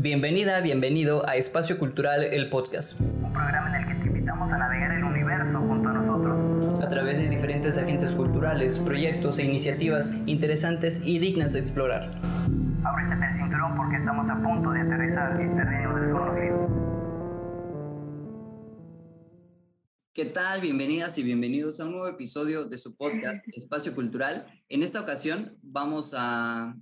Bienvenida, bienvenido a Espacio Cultural, el podcast. Un programa en el que te invitamos a navegar el universo junto a nosotros. A través de diferentes agentes culturales, proyectos e iniciativas interesantes y dignas de explorar. Ábrete el cinturón porque estamos a punto de aterrizar en terreno desconocido. ¿Qué tal? Bienvenidas y bienvenidos a un nuevo episodio de su podcast Espacio Cultural. En esta ocasión vamos a,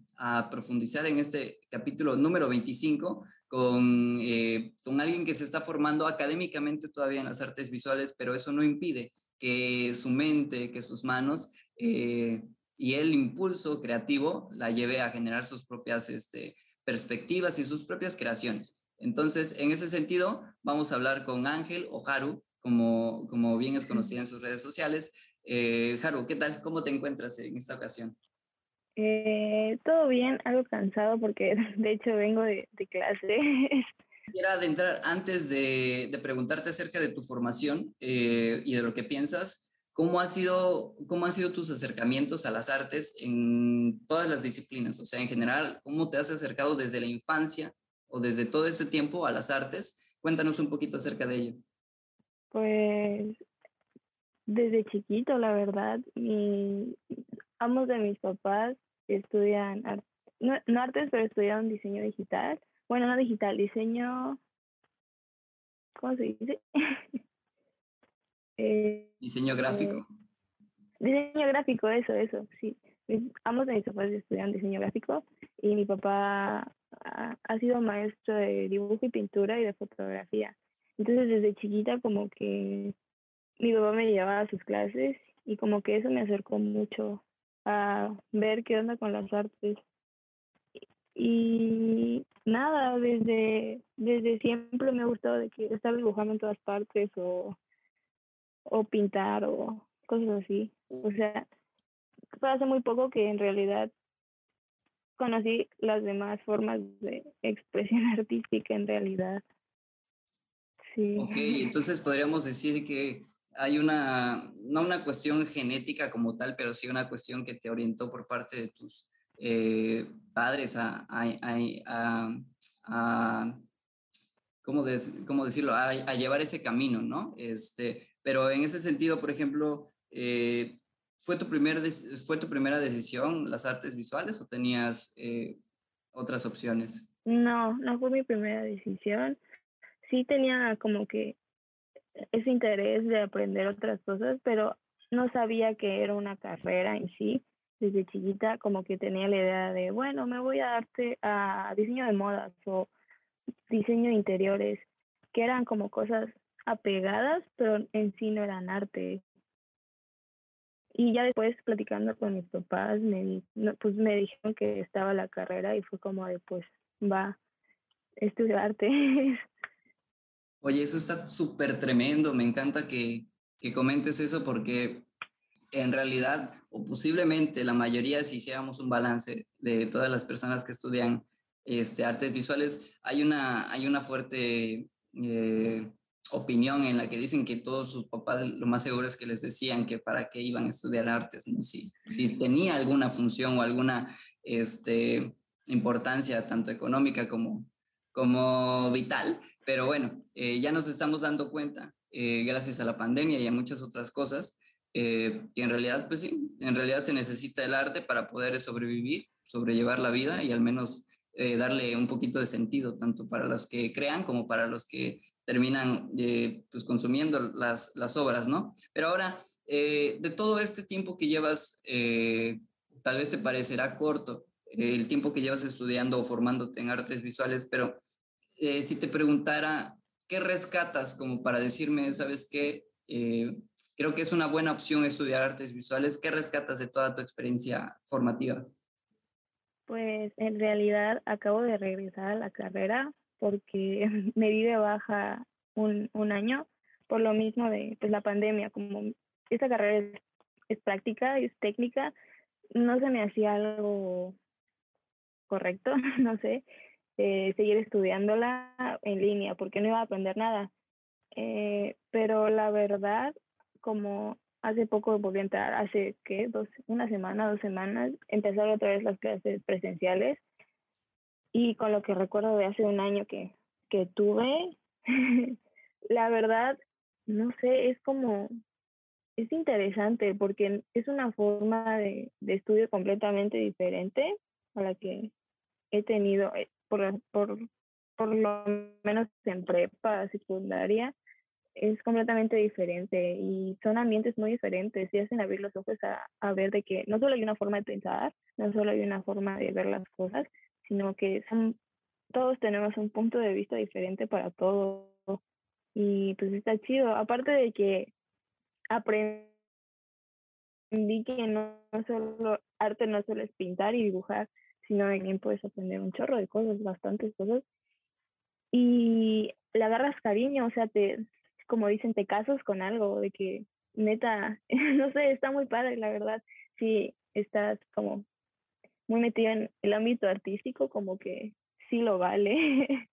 profundizar en este capítulo número 25 con, eh, con alguien que se está formando académicamente todavía en las artes visuales, pero eso no impide que su mente, que sus manos eh, y el impulso creativo la lleve a generar sus propias este, perspectivas y sus propias creaciones. Entonces, en ese sentido, vamos a hablar con Ángel Ojaru, como, como bien es conocida en sus redes sociales. Eh, Haru, ¿qué tal? ¿Cómo te encuentras en esta ocasión? Eh, todo bien, algo cansado porque de hecho vengo de, de clase. Quisiera adentrar, antes de, de, preguntarte acerca de tu formación eh, y de lo que piensas, ¿cómo, ha sido, ¿cómo han sido tus acercamientos a las artes en todas las disciplinas? O sea, en general, ¿cómo te has acercado desde la infancia o desde todo ese tiempo a las artes? Cuéntanos un poquito acerca de ello. Pues desde chiquito, la verdad, mi, ambos de mis papás estudian, no, artes, pero estudiaron diseño digital. Bueno, no digital, diseño, ¿cómo se dice? Eh, diseño gráfico. diseño gráfico, eso, eso, sí. ambos de mis papás estudian diseño gráfico y mi papá ha sido maestro de dibujo y pintura y de fotografía. Entonces desde chiquita como que mi papá me llevaba a sus clases y como que eso me acercó mucho a ver qué onda con las artes. Y nada, desde, desde siempre me ha gustado de que estar dibujando en todas partes o, o pintar o cosas así. O sea, fue hace muy poco que en realidad conocí las demás formas de expresión artística en realidad. Ok, entonces podríamos decir que hay una, no una cuestión genética como tal, pero sí una cuestión que te orientó por parte de tus eh, padres a, a, a, ¿cómo, decirlo? A, llevar ese camino, ¿no? Este, pero en ese sentido, por ejemplo, eh, ¿fue, tu primer ¿fue tu primera decisión las artes visuales o tenías eh, otras opciones? No, no fue mi primera decisión sí tenía como que ese interés de aprender otras cosas, pero no sabía que era una carrera en sí. Desde chiquita como que tenía la idea de, bueno, me voy a darte a diseño de modas o diseño de interiores, que eran como cosas apegadas, pero en sí no eran arte. Y ya después platicando con mis papás, me, pues me dijeron que estaba la carrera y fue como de, pues va, estudiar arte. Oye, eso está súper tremendo. Me encanta que, que comentes eso porque en realidad, o posiblemente la mayoría, si hiciéramos un balance de todas las personas que estudian este, artes visuales, hay una, hay una fuerte eh, opinión en la que dicen que todos sus papás lo más seguro es que les decían que para qué iban a estudiar artes, ¿no? si, si tenía alguna función o alguna este, importancia, tanto económica como, como vital, pero bueno, eh, ya nos estamos dando cuenta, eh, gracias a la pandemia y a muchas otras cosas, eh, que en realidad, pues sí, en realidad se necesita el arte para poder sobrevivir, sobrellevar la vida y al menos darle un poquito de sentido, tanto para los que crean como para los que terminan pues consumiendo las, las obras, ¿no? Pero ahora, de todo este tiempo que llevas, tal vez te parecerá corto el tiempo que llevas estudiando o formándote en artes visuales, pero eh, si te preguntara, ¿qué rescatas como para decirme, sabes qué? Eh, creo que es una buena opción estudiar artes visuales. ¿Qué rescatas de toda tu experiencia formativa? Pues en realidad acabo de regresar a la carrera porque me di de baja un, año por lo mismo de pues, la pandemia. Como esta carrera es práctica, es técnica, no se me hacía algo correcto, no sé. Eh, seguir estudiándola en línea porque no iba a aprender nada. Eh, pero la verdad, como hace poco volví a entrar, hace que dos, una semana, dos semanas, empezaron otra vez las clases presenciales y con lo que recuerdo de hace un año que, que tuve, la verdad, no sé, es como, es interesante porque es una forma de, de estudio completamente diferente a la que he tenido eh, por, por, por lo menos en prepa, secundaria, es completamente diferente y son ambientes muy diferentes y hacen abrir los ojos a, a, ver de que no solo hay una forma de pensar, no solo hay una forma de ver las cosas, sino que son, todos tenemos un punto de vista diferente para todo y pues está chido. Aparte de que aprendí que no solo arte no solo es pintar y dibujar, sino también puedes aprender un chorro de cosas, bastantes cosas. Y le agarras cariño, o sea, te, como dicen, te casas con algo, de que neta, no sé, está muy padre, la verdad. Si estás como muy metido en el ámbito artístico, como que sí lo vale.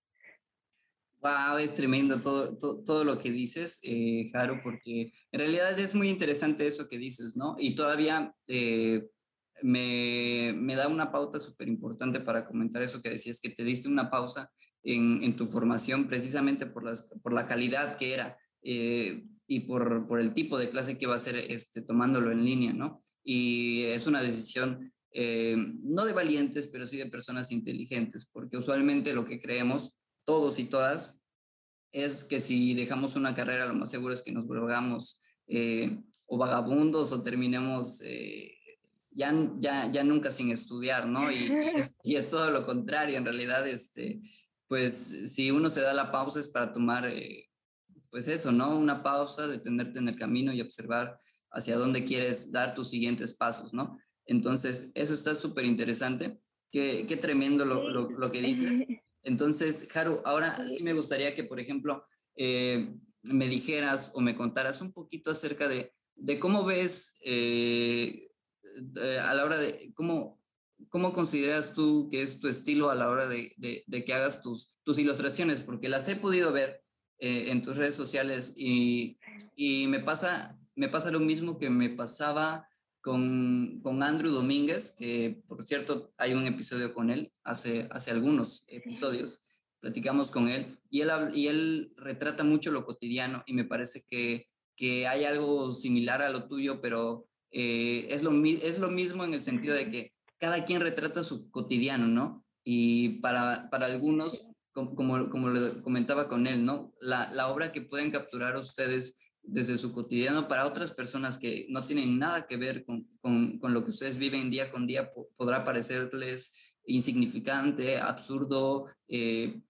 Wow, es tremendo todo, todo, todo lo que dices, eh, Jaro, porque en realidad es muy interesante eso que dices, ¿no? Y todavía eh, me, me, da una pauta súper importante para comentar eso que decías, que te diste una pausa en, en tu formación precisamente por, las, por la calidad que era eh, y por, por, el tipo de clase que va a ser este, tomándolo en línea, ¿no? Y es una decisión eh, no de valientes, pero sí de personas inteligentes, porque usualmente lo que creemos todos y todas es que si dejamos una carrera, lo más seguro es que nos volvamos eh, o vagabundos o terminemos ya, ya, ya nunca sin estudiar, ¿no? Y, y, es todo lo contrario, en realidad, este, pues si uno se da la pausa es para tomar, eh, pues eso, ¿no? Una pausa, detenerte en el camino y observar hacia dónde quieres dar tus siguientes pasos, ¿no? Entonces, eso está súper interesante. Qué, qué, tremendo lo, lo, lo, que dices. Entonces, Haru, ahora sí me gustaría que, por ejemplo, eh, me dijeras o me contaras un poquito acerca de, de cómo ves eh, a la hora de, cómo, cómo consideras tú que es tu estilo a la hora de, de, de que hagas tus, tus ilustraciones, porque las he podido ver eh, en tus redes sociales y, y me, pasa, me pasa lo mismo que me pasaba con, con, Andrew Domínguez, que por cierto hay un episodio con él hace, hace algunos episodios, platicamos con él y él, y él retrata mucho lo cotidiano y me parece que, que hay algo similar a lo tuyo, pero eh, es, lo, es lo mismo en el sentido de que cada quien retrata su cotidiano, ¿no? Y para, para algunos, como, como, como le comentaba con él, ¿no? La, la obra que pueden capturar ustedes desde su cotidiano para otras personas que no tienen nada que ver con, con, con lo que ustedes viven día con día, podrá parecerles insignificante, absurdo, eh,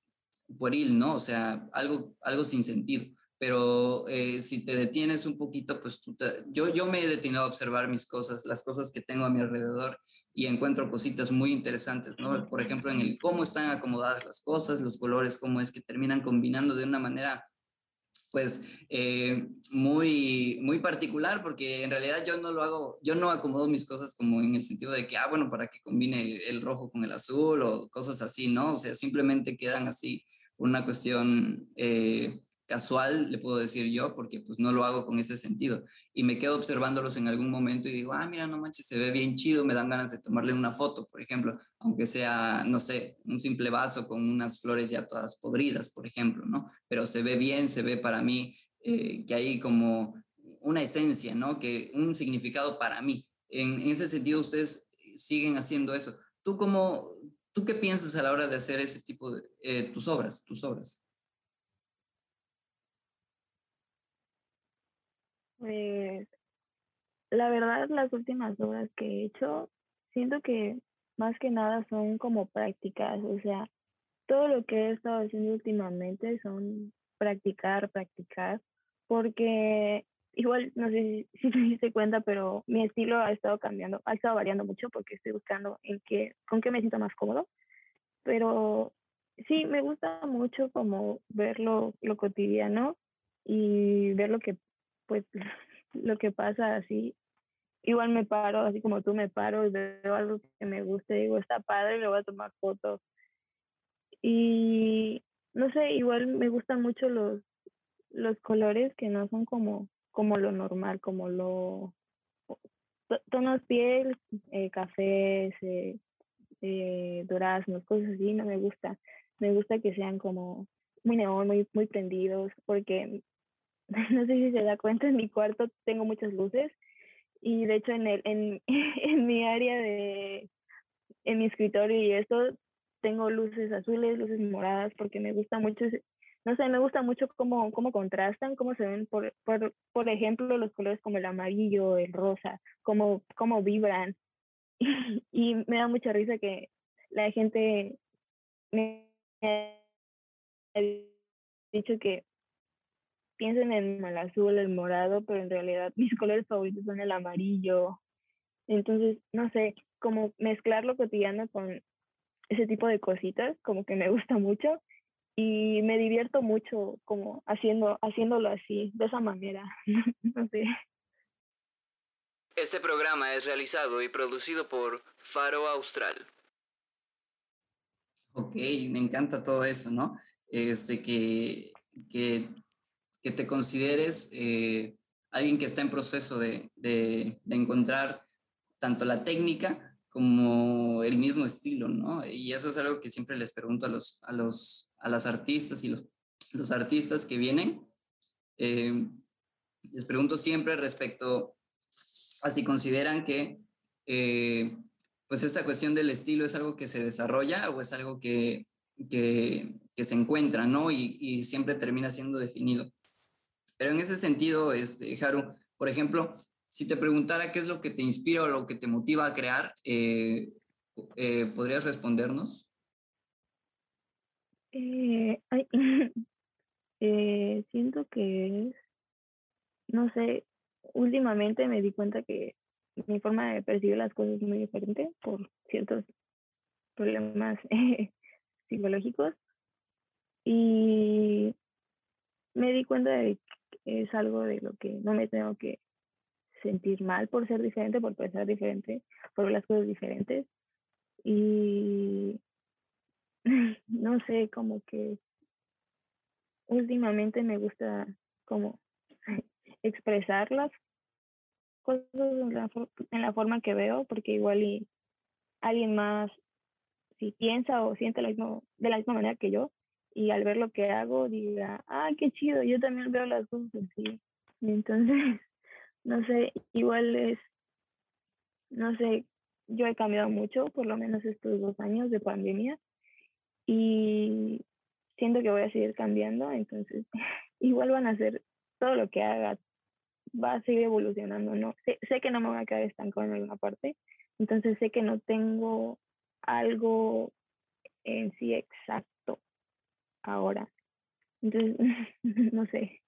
pueril, ¿no? O sea, algo, algo sin sentido. Pero eh, si te detienes un poquito, pues tú yo, yo me he detenido a observar mis cosas, las cosas que tengo a mi alrededor y encuentro cositas muy interesantes, ¿no? Por ejemplo, en el cómo están acomodadas las cosas, los colores, cómo es que terminan combinando de una manera pues eh, muy, muy particular porque en realidad yo no lo hago, yo no acomodo mis cosas como en el sentido de que, ah, bueno, para que combine el rojo con el azul o cosas así, ¿no? O sea, simplemente quedan así una cuestión eh, casual, le puedo decir yo, porque pues no lo hago con ese sentido. Y me quedo observándolos en algún momento y digo, ah, mira, no manches, se ve bien chido, me dan ganas de tomarle una foto, por ejemplo, aunque sea, no sé, un simple vaso con unas flores ya todas podridas, por ejemplo, ¿no? Pero se ve bien, se ve para mí eh, que hay como una esencia, ¿no? Que un significado para mí. En, en ese sentido, ustedes siguen haciendo eso. ¿Tú cómo, tú qué piensas a la hora de hacer ese tipo de, eh, tus obras, tus obras? Pues la verdad las últimas obras que he hecho, siento que más que nada son como prácticas, o sea, todo lo que he estado haciendo últimamente son practicar, practicar, porque igual no sé si, te diste cuenta, pero mi estilo ha estado cambiando, ha estado variando mucho porque estoy buscando en qué, con qué me siento más cómodo, pero sí, me gusta mucho como ver lo, lo cotidiano y ver lo que pues lo que pasa así, igual me paro, así como tú me paro y veo algo que me guste, digo, está padre, le voy a tomar fotos. Y no sé, igual me gustan mucho los, los colores que no son como, como lo normal, como lo tonos piel, eh, cafés, eh, eh, duraznos, cosas así, no me gusta. Me gusta que sean como muy neón, muy, muy prendidos, porque no sé si se da cuenta, en mi cuarto tengo muchas luces y de hecho en, el, en, en mi área de, en mi escritorio y esto, tengo luces azules, luces moradas, porque me gusta mucho, no sé, me gusta mucho cómo, cómo contrastan, cómo se ven, por, por, por ejemplo, los colores como el amarillo, el rosa, cómo, cómo vibran. Y, me da mucha risa que la gente me ha dicho que piensen en el azul, el morado, pero en realidad mis colores favoritos son el amarillo. Entonces, no sé, como mezclar lo cotidiano con ese tipo de cositas, como que me gusta mucho y me divierto mucho como haciendo, haciéndolo así, de esa manera. no sé. Este programa es realizado y producido por Faro Austral. Ok, me encanta todo eso, ¿no? Este, que, que, que te consideres eh, alguien que está en proceso de, de, encontrar tanto la técnica como el mismo estilo, ¿no? Y eso es algo que siempre les pregunto a los, a los, a las artistas y los, los artistas que vienen. Eh, les pregunto siempre respecto a si consideran que eh, pues esta cuestión del estilo es algo que se desarrolla o es algo que, que, se encuentra, ¿no? Y, siempre termina siendo definido. Pero en ese sentido, este, Haru, por ejemplo, si te preguntara qué es lo que te inspira o lo que te motiva a crear, eh, eh, ¿podrías respondernos? Eh, ay, eh, siento que es, no sé, últimamente me di cuenta que mi forma de percibir las cosas es muy diferente por ciertos problemas psicológicos y me di cuenta de es algo de lo que no me tengo que sentir mal por ser diferente, por pensar diferente, por ver las cosas diferentes. Y no sé, como que últimamente me gusta como expresar las cosas en la, la forma que veo, porque igual y alguien más, si piensa o siente lo mismo, de la misma manera que yo, y al ver lo que hago diga, ah, qué chido, yo también veo las cosas así. Entonces, no sé, igual es, no sé, yo he cambiado mucho, por lo menos estos dos años de pandemia, y siento que voy a seguir cambiando, entonces igual van a ser todo lo que haga, va a seguir evolucionando, ¿no? Sé, sé que no me voy a quedar estancado en alguna parte, entonces sé que no tengo algo en sí exacto ahora. Entonces, no sé,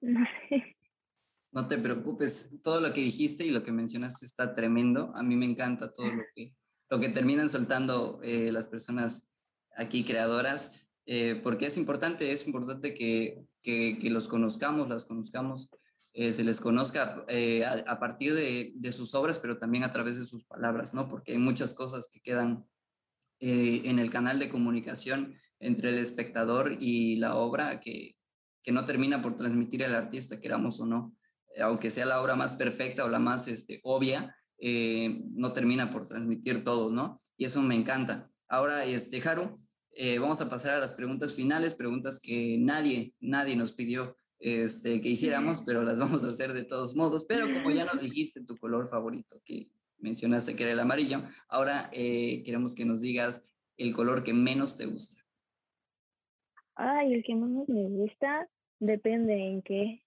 no sé. No te preocupes, todo lo que dijiste y lo que mencionaste está tremendo. A mí me encanta todo lo que, lo que terminan soltando eh, las personas aquí creadoras, eh, porque es importante, es importante que, que, que los conozcamos, las conozcamos, eh, se les conozca a, a, partir de, de, sus obras, pero también a través de sus palabras, ¿no? Porque hay muchas cosas que quedan en el canal de comunicación entre el espectador y la obra que, que no termina por transmitir el artista, queramos o no. Eh, aunque sea la obra más perfecta o la más este, obvia, eh, no termina por transmitir todo, ¿no? Y eso me encanta. Ahora, este, Haru, eh, vamos a pasar a las preguntas finales, preguntas que nadie, nadie nos pidió este, que hiciéramos, pero las vamos a hacer de todos modos. Pero como ya nos dijiste tu color favorito, que mencionaste que era el amarillo, ahora queremos que nos digas el color que menos te gusta. Ay, el que menos me gusta depende en qué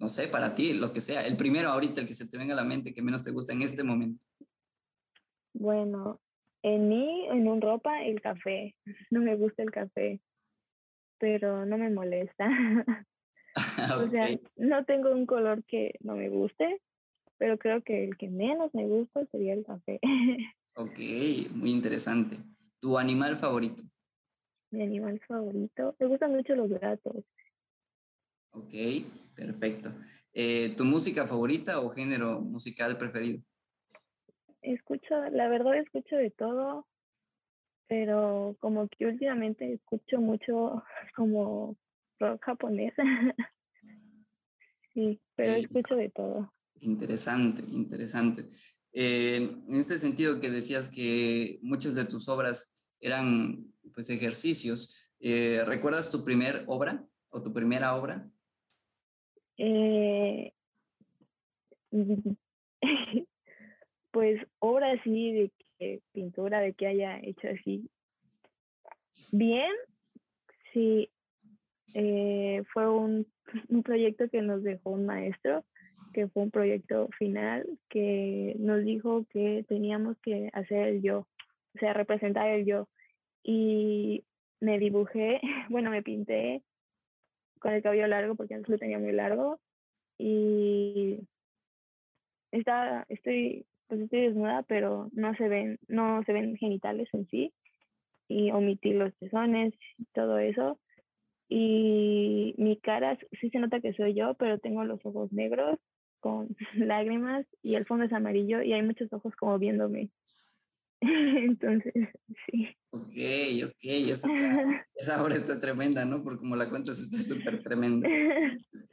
no sé, para ti, lo que sea. El primero ahorita, el que se te venga a la mente, que menos te gusta en este momento. Bueno, en mí, en un ropa, el café. No me gusta el café, pero no me molesta. okay. O sea, no tengo un color que no me guste, pero creo que el que menos me gusta sería el café. ok, muy interesante. ¿Tu animal favorito? Mi animal favorito, me gustan mucho los gatos. Ok, perfecto. Eh, ¿Tu música favorita o género musical preferido? Escucho, la verdad escucho de todo, pero como que últimamente escucho mucho como rock japonés. sí, pero escucho de todo. Interesante, interesante. Eh, en este sentido que decías que muchas de tus obras eran pues ejercicios, eh, ¿recuerdas tu primer obra o tu primera obra? Eh, pues obra así de que pintura, de que haya hecho así bien, sí, fue un, un proyecto que nos dejó un maestro, que fue un proyecto final, que nos dijo que teníamos que hacer el yo, o sea, representar el yo. Y me dibujé, bueno, me pinté con el cabello largo porque antes lo tenía muy largo y está, estoy, pues estoy desnuda, pero no se ven, no se ven genitales en sí y omití los pezones y todo eso. Y mi cara sí se nota que soy yo, pero tengo los ojos negros con lágrimas y el fondo es amarillo y hay muchos ojos como viéndome. Entonces, sí. Ok, ok, esa, esa obra está tremenda, ¿no? Porque como la cuentas, está súper tremenda,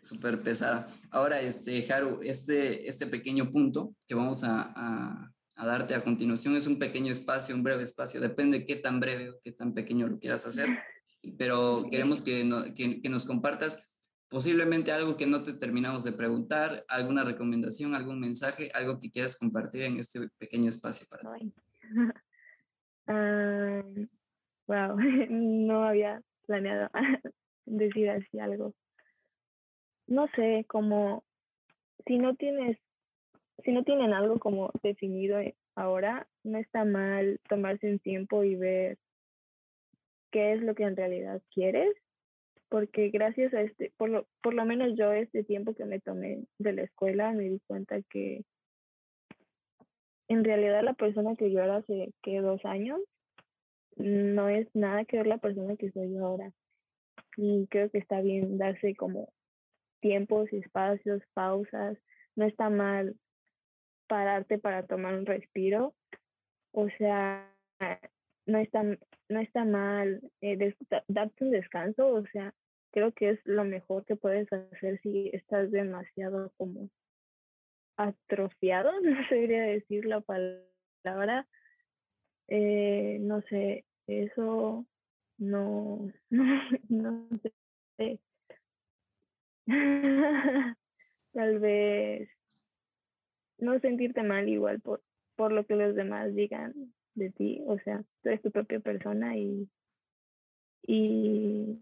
súper pesada. Ahora, este, Haru, este, este pequeño punto que vamos a, a, a, darte a continuación es un pequeño espacio, un breve espacio, depende qué tan breve o qué tan pequeño lo quieras hacer, pero queremos que, no, que, que nos compartas posiblemente algo que no te terminamos de preguntar, alguna recomendación, algún mensaje, algo que quieras compartir en este pequeño espacio para ti. wow, no había planeado decir así algo. No sé, como si no tienes, si no tienen algo como definido ahora, no está mal tomarse un tiempo y ver qué es lo que en realidad quieres porque gracias a este, por lo, por lo menos yo este tiempo que me tomé de la escuela me di cuenta que en realidad la persona que yo era hace que dos años no es nada que ver la persona que soy ahora. Y creo que está bien darse como tiempos, espacios, pausas. No está mal pararte para tomar un respiro. O sea, no está, no está mal eh, darte un descanso, o sea, creo que es lo mejor que puedes hacer si estás demasiado como atrofiado, no debería decir la palabra. Eh, no sé, eso no, no, sé. Tal vez no sentirte mal igual por, por lo que los demás digan de ti, o sea, tú eres tu propia persona y, y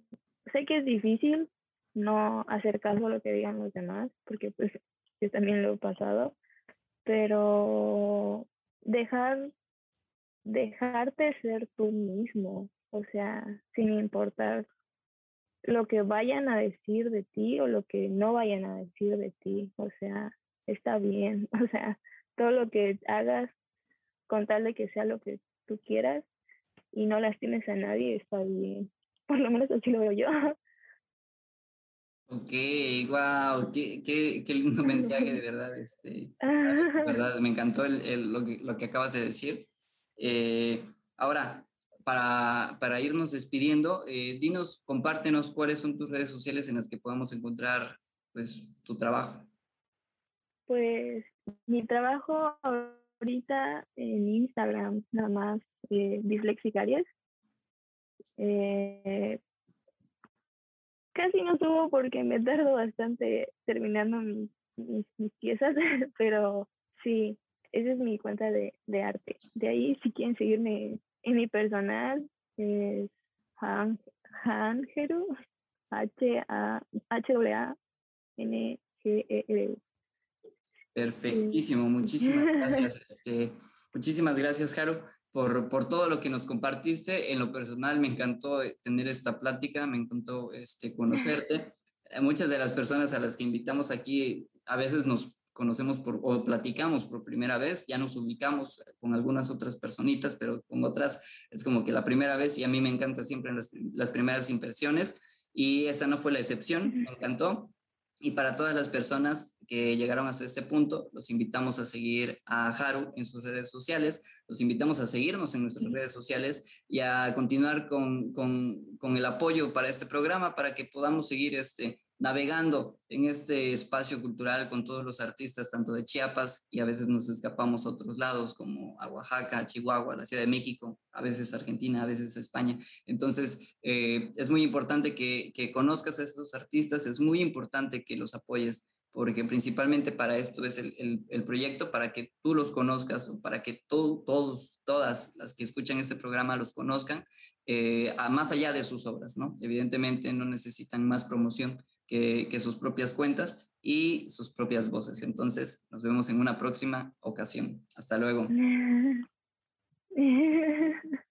sé que es difícil no hacer caso a lo que digan los demás, porque pues yo también lo he pasado, pero dejar, dejarte ser tú mismo, o sea, sin importar lo que vayan a decir de ti o lo que no vayan a decir de ti, o sea, está bien, o sea, todo lo que hagas con tal de que sea lo que tú quieras y no lastimes a nadie, está bien. Por lo menos así lo veo yo. Ok, wow, qué, qué, qué lindo mensaje, de verdad. Este, de verdad, me encantó el, el, lo, que, lo, que, acabas de decir. Eh, ahora, para, para, irnos despidiendo, eh, dinos, compártenos cuáles son tus redes sociales en las que podamos encontrar pues, tu trabajo. Pues mi trabajo ahorita en Instagram, nada más, eh, Dislexicarias. Eh, casi no subo porque me tardo bastante terminando mis, mis, mis piezas, pero sí, esa es mi cuenta de, de, arte. De ahí, si quieren seguirme en mi personal, es Han, Hangeru, H-A-N-G-E-R-U. Perfectísimo, muchísimas gracias. Este, muchísimas gracias, Jaro, por, por todo lo que nos compartiste. En lo personal, me encantó tener esta plática, me encantó este, conocerte. Muchas de las personas a las que invitamos aquí a veces nos conocemos por, o platicamos por primera vez, ya nos ubicamos con algunas otras personitas, pero con otras es como que la primera vez y a mí me encanta siempre las, las primeras impresiones y esta no fue la excepción, me encantó. Y para todas las personas que llegaron hasta este punto, los invitamos a seguir a Haru en sus redes sociales, los invitamos a seguirnos en nuestras redes sociales y a continuar con, con, con el apoyo para este programa, para que podamos seguir este, navegando en este espacio cultural con todos los artistas, tanto de Chiapas y a veces nos escapamos a otros lados como a Oaxaca, a Chihuahua, a la Ciudad de México, a veces Argentina, a veces España. Entonces, eh, es muy importante que, que conozcas a estos artistas, es muy importante que los apoyes porque principalmente para esto es el, el, proyecto, para que tú los conozcas o para que todos, todas las que escuchan este programa los conozcan, eh, a, más allá de sus obras, ¿no? Evidentemente no necesitan más promoción que, sus propias cuentas y sus propias voces. Entonces, nos vemos en una próxima ocasión. Hasta luego.